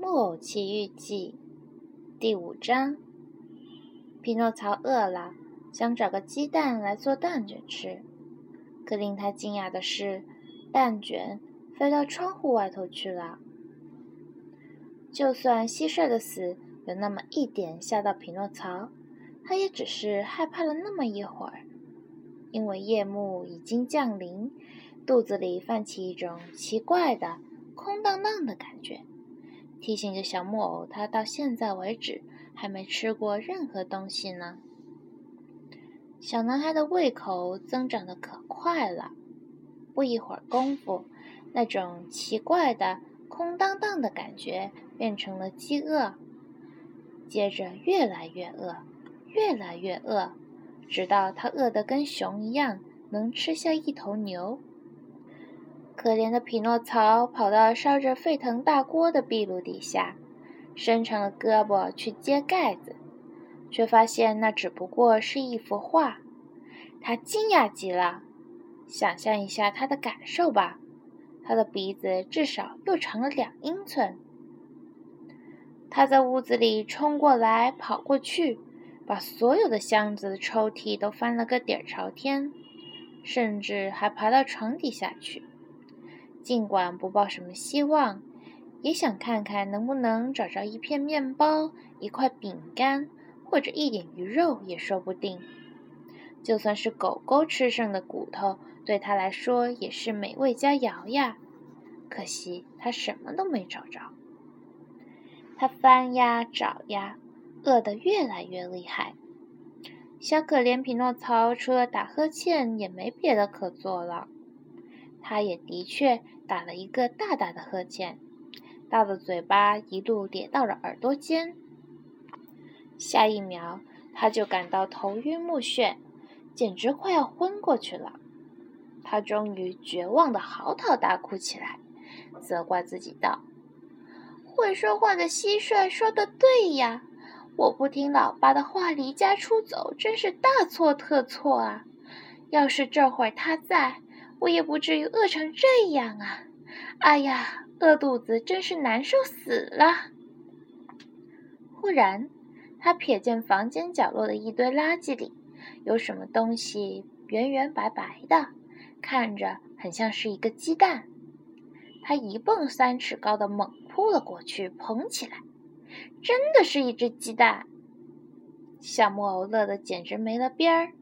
《木偶奇遇记》第五章：匹诺曹饿了，想找个鸡蛋来做蛋卷吃。可令他惊讶的是，蛋卷飞到窗户外头去了。就算蟋蟀的死有那么一点吓到匹诺曹，他也只是害怕了那么一会儿，因为夜幕已经降临，肚子里泛起一种奇怪的空荡荡的感觉。提醒着小木偶，他到现在为止还没吃过任何东西呢。小男孩的胃口增长的可快了，不一会儿功夫，那种奇怪的空荡荡的感觉变成了饥饿，接着越来越饿，越来越饿，直到他饿得跟熊一样，能吃下一头牛。可怜的匹诺曹跑到烧着沸腾大锅的壁炉底下，伸长了胳膊去揭盖子，却发现那只不过是一幅画。他惊讶极了。想象一下他的感受吧，他的鼻子至少又长了两英寸。他在屋子里冲过来跑过去，把所有的箱子、抽屉都翻了个底儿朝天，甚至还爬到床底下去。尽管不抱什么希望，也想看看能不能找着一片面包、一块饼干，或者一点鱼肉也说不定。就算是狗狗吃剩的骨头，对他来说也是美味佳肴呀。可惜他什么都没找着。他翻呀找呀，饿得越来越厉害。小可怜匹诺曹除了打呵欠，也没别的可做了。他也的确打了一个大大的呵欠，大的嘴巴一路咧到了耳朵尖。下一秒，他就感到头晕目眩，简直快要昏过去了。他终于绝望的嚎啕大哭起来，责怪自己道：“会说话的蟋蟀说的对呀，我不听老爸的话离家出走，真是大错特错啊！要是这会儿他在……”我也不至于饿成这样啊！哎呀，饿肚子真是难受死了。忽然，他瞥见房间角落的一堆垃圾里有什么东西，圆圆白白的，看着很像是一个鸡蛋。他一蹦三尺高的猛扑了过去，捧起来，真的是一只鸡蛋。小木偶乐得简直没了边儿，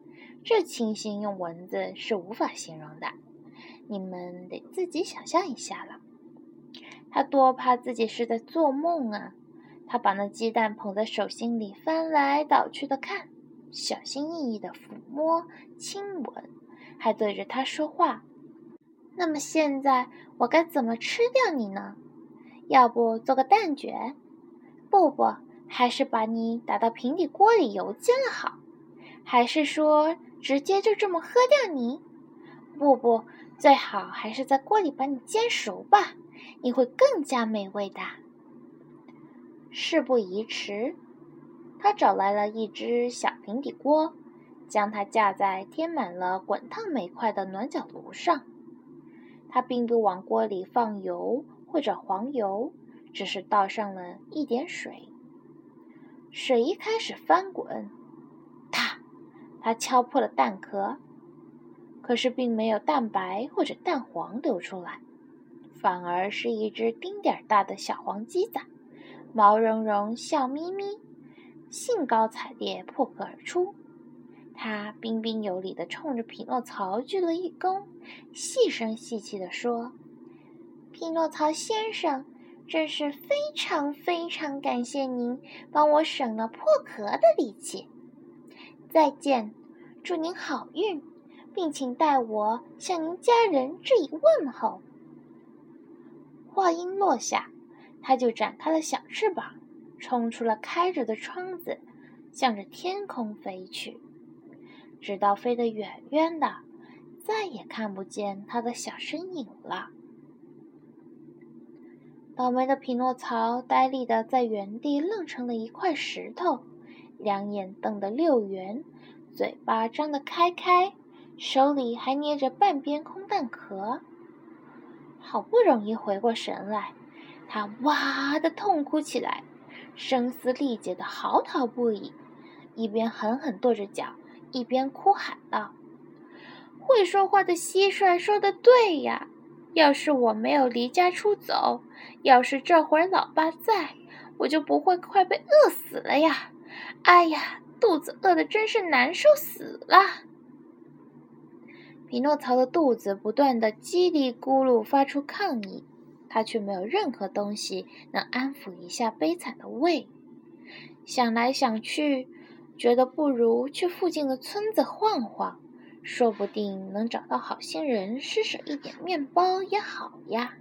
这情形用文字是无法形容的。你们得自己想象一下了。他多怕自己是在做梦啊！他把那鸡蛋捧在手心里，翻来倒去的看，小心翼翼的抚摸、亲吻，还对着他说话。那么现在我该怎么吃掉你呢？要不做个蛋卷？不不，还是把你打到平底锅里油煎了好？还是说直接就这么喝掉你？不不。最好还是在锅里把你煎熟吧，你会更加美味的。事不宜迟，他找来了一只小平底锅，将它架在贴满了滚烫煤块的暖脚炉上。他并不往锅里放油或者黄油，只是倒上了一点水。水一开始翻滚，啪，他敲破了蛋壳。可是并没有蛋白或者蛋黄流出来，反而是一只丁点儿大的小黄鸡仔，毛茸茸、笑眯眯，兴高采烈破壳而出。他彬彬有礼地冲着匹诺曹鞠了一躬，细声细气地说：“匹诺曹先生，真是非常非常感谢您帮我省了破壳的力气。再见，祝您好运。”并请代我向您家人致以问候。话音落下，他就展开了小翅膀，冲出了开着的窗子，向着天空飞去，直到飞得远远的，再也看不见他的小身影了。倒霉的匹诺曹呆立的在原地，愣成了一块石头，两眼瞪得溜圆，嘴巴张得开开。手里还捏着半边空蛋壳，好不容易回过神来，他哇的痛哭起来，声嘶力竭的嚎啕不已，一边狠狠跺着脚，一边哭喊道：“会说话的蟋蟀说的对呀！要是我没有离家出走，要是这会儿老爸在，我就不会快被饿死了呀！哎呀，肚子饿得真是难受死了！”匹诺曹的肚子不断的叽里咕噜发出抗议，他却没有任何东西能安抚一下悲惨的胃。想来想去，觉得不如去附近的村子晃晃，说不定能找到好心人施舍一点面包也好呀。